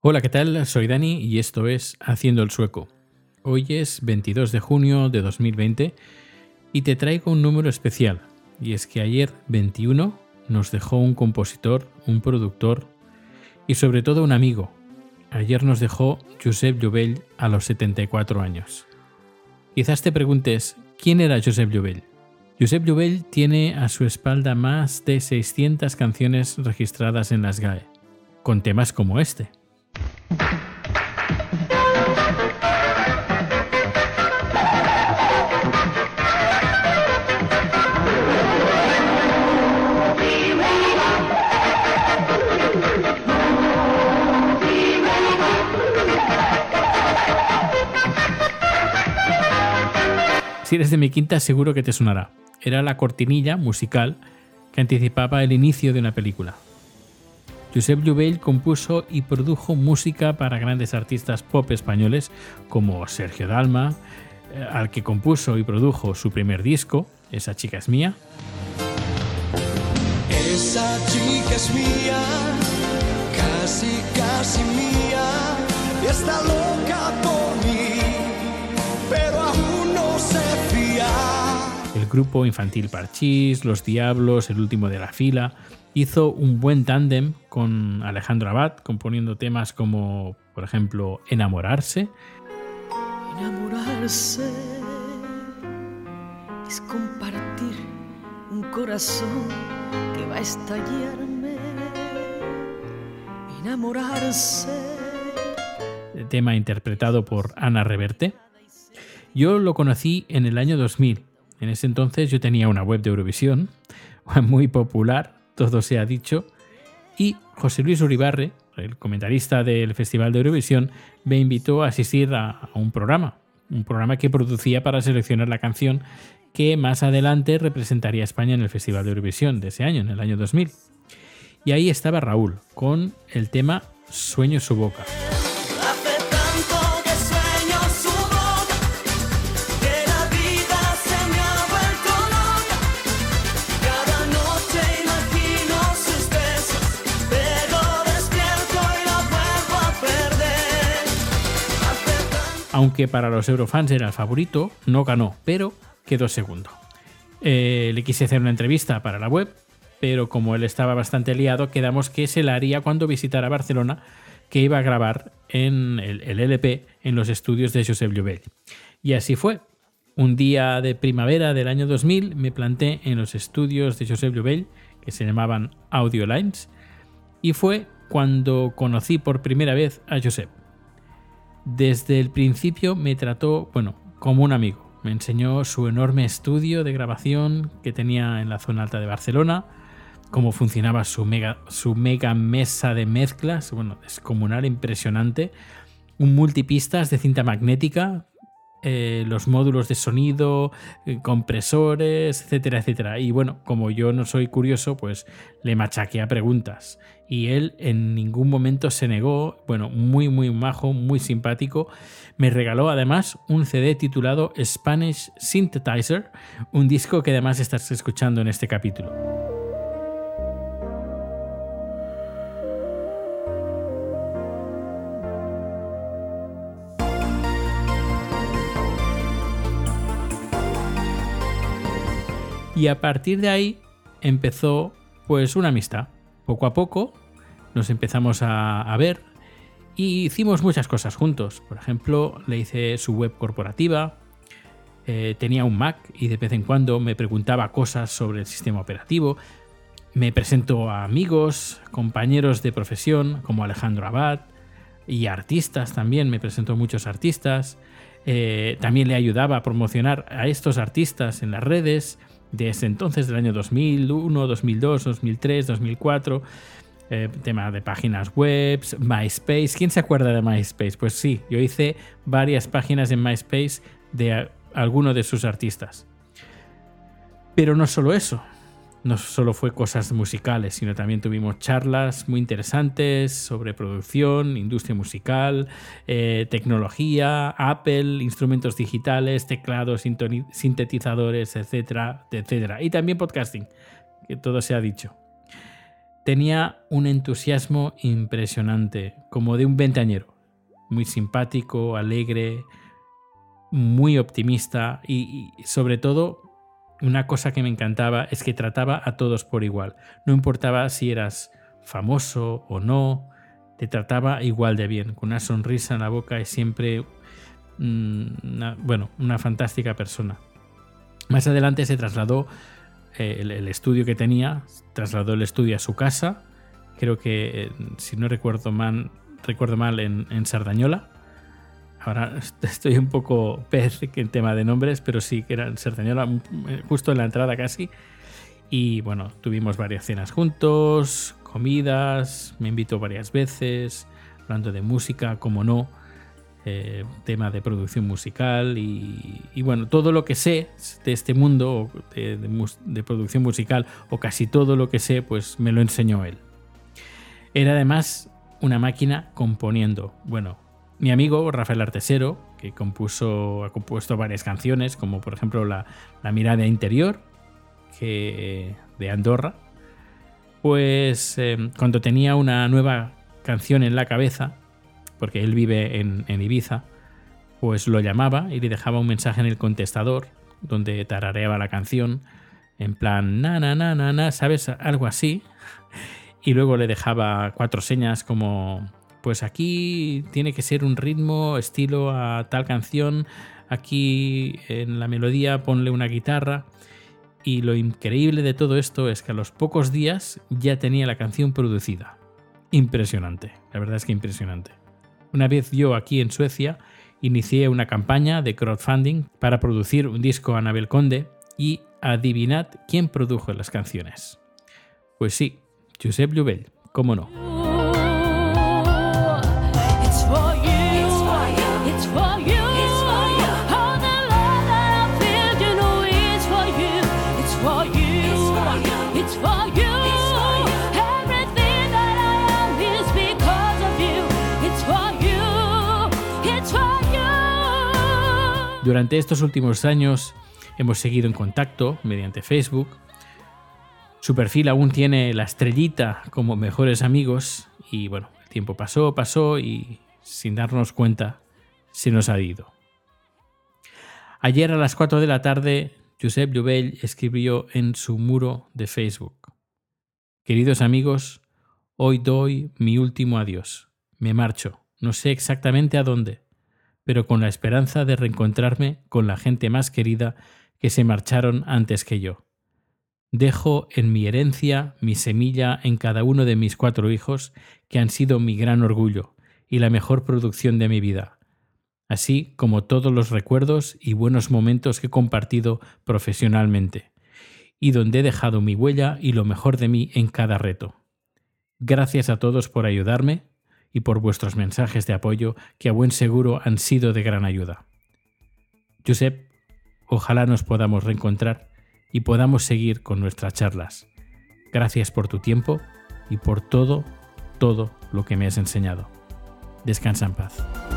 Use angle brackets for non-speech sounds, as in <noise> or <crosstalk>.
Hola, ¿qué tal? Soy Dani y esto es Haciendo el Sueco. Hoy es 22 de junio de 2020 y te traigo un número especial. Y es que ayer 21 nos dejó un compositor, un productor y sobre todo un amigo. Ayer nos dejó Josep Llovell a los 74 años. Quizás te preguntes, ¿quién era Josep Llovell? Josep Llovell tiene a su espalda más de 600 canciones registradas en las GAE, con temas como este. Si eres de mi quinta, seguro que te sonará. Era la cortinilla musical que anticipaba el inicio de una película. Josep Llovell compuso y produjo música para grandes artistas pop españoles como Sergio Dalma, eh, al que compuso y produjo su primer disco, Esa chica es mía. Esa chica es mía, casi, casi mía, está loca por mí, grupo infantil Parchís, Los Diablos, El último de la fila, hizo un buen tándem con Alejandro Abad, componiendo temas como, por ejemplo, Enamorarse, Enamorarse es compartir un corazón que va a estallarme. Enamorarse. tema interpretado por Ana Reverte. Yo lo conocí en el año 2000. En ese entonces yo tenía una web de Eurovisión <laughs> muy popular, todo se ha dicho, y José Luis Uribarre, el comentarista del Festival de Eurovisión, me invitó a asistir a, un programa, un programa que producía para seleccionar la canción que más adelante representaría a España en el Festival de Eurovisión de ese año, en el año 2000. Y ahí estaba Raúl, con el tema Sueño su boca. Aunque para los Eurofans era el favorito, no ganó, pero quedó segundo. Eh, le quise hacer una entrevista para la web, pero como él estaba bastante liado, quedamos que se la haría cuando visitara Barcelona, que iba a grabar en el, el LP en los estudios de Josep Llovell. Y así fue. Un día de primavera del año 2000 me planté en los estudios de Josep Llovell, que se llamaban Audio Lines, y fue cuando conocí por primera vez a Josep. Desde el principio me trató, bueno, como un amigo. Me enseñó su enorme estudio de grabación que tenía en la zona alta de Barcelona, cómo funcionaba su mega, su mega mesa de mezclas, bueno, descomunal, impresionante, un multipistas de cinta magnética, eh, los módulos de sonido, eh, compresores, etcétera, etcétera. Y bueno, como yo no soy curioso, pues le machaqué a preguntas. Y él en ningún momento se negó, bueno, muy, muy majo, muy simpático. Me regaló además un CD titulado Spanish Synthetizer, un disco que además estás escuchando en este capítulo. Y a partir de ahí empezó pues una amistad. Poco a poco nos empezamos a, ver y hicimos muchas cosas juntos. Por ejemplo, le hice su web corporativa, eh, tenía un Mac y de vez en cuando me preguntaba cosas sobre el sistema operativo. Me presento a amigos, compañeros de profesión como Alejandro Abad y artistas también, me presentó muchos artistas. Eh, también le ayudaba a promocionar a estos artistas en las redes desde entonces, del año 2001, 2002, 2003, 2004. eh, tema de páginas web, MySpace. ¿Quién se acuerda de MySpace? Pues sí, yo hice varias páginas en MySpace de a- alguno de sus artistas. Pero no solo eso, no solo fue cosas musicales, sino también tuvimos charlas muy interesantes sobre producción, industria musical, eh, tecnología, Apple, instrumentos digitales, teclados, sintetizadores, etcétera, etcétera. Y también podcasting, que todo se ha dicho. tenía un entusiasmo impresionante, como de un veinteañero. Muy simpático, alegre, muy optimista y sobre todo una cosa que me encantaba es que trataba a todos por igual. No importaba si eras famoso o no, te trataba igual de bien, con una sonrisa en la boca y siempre, mm, una- bueno, una fantástica persona. Más adelante se trasladó eh, el, estudio que tenía, trasladó el estudio a su casa, creo que, eh, si no recuerdo mal, recuerdo mal en, en Sardañola. Ahora <laughs> estoy un poco pez en tema de nombres, pero sí que era en Sardañola, mm, eh, justo en la entrada casi. Y bueno, tuvimos varias cenas juntos, comidas, me invitó varias veces, hablando de música, como no, eh, tema de producción musical y, y bueno, todo lo que sé de este mundo de, de de producción musical o casi todo lo que sé, pues me lo enseñó él. Era además una máquina componiendo. Bueno, mi amigo Rafael Artesero, que compuso, ha compuesto varias canciones, como por ejemplo La, La mirada interior, que, de Andorra, pues eh, cuando tenía una nueva canción en la cabeza, porque él vive en, en Ibiza, pues lo llamaba y le dejaba un mensaje en el contestador donde tarareaba la canción en plan na na na na na, ¿sabes? Algo así. <laughs> Y luego le dejaba cuatro señas como pues aquí tiene que ser un ritmo estilo a tal canción, aquí en la melodía ponle una guitarra. Y lo increíble de todo esto es que a los pocos días ya tenía la canción producida. Impresionante, la verdad es que impresionante. Una vez yo aquí en Suecia inicié una campaña de crowdfunding para producir un disco a Anabel Conde y adivinad quién produjo las canciones. Pues sí, Josep Lluvel, cómo no. Durante estos últimos años hemos seguido en contacto mediante Facebook. Su perfil aún tiene la estrellita como mejores amigos y bueno, el tiempo pasó, pasó y sin darnos cuenta se nos ha ido. Ayer a las 4 de la tarde, Josep Lluvel escribió en su muro de Facebook. Queridos amigos, hoy doy mi último adiós. Me marcho, no sé exactamente a dónde, pero con la esperanza de reencontrarme con la gente más querida que se marcharon antes que yo. Dejo en mi herencia mi semilla en cada uno de mis cuatro hijos, que han sido mi gran orgullo y la mejor producción de mi vida, así como todos los recuerdos y buenos momentos que he compartido profesionalmente, y donde he dejado mi huella y lo mejor de mí en cada reto. Gracias a todos por ayudarme y por vuestros mensajes de apoyo que a buen seguro han sido de gran ayuda. Josep, ojalá nos podamos reencontrar y podamos seguir con nuestras charlas. Gracias por tu tiempo y por todo, todo lo que me has enseñado. Descansa en paz.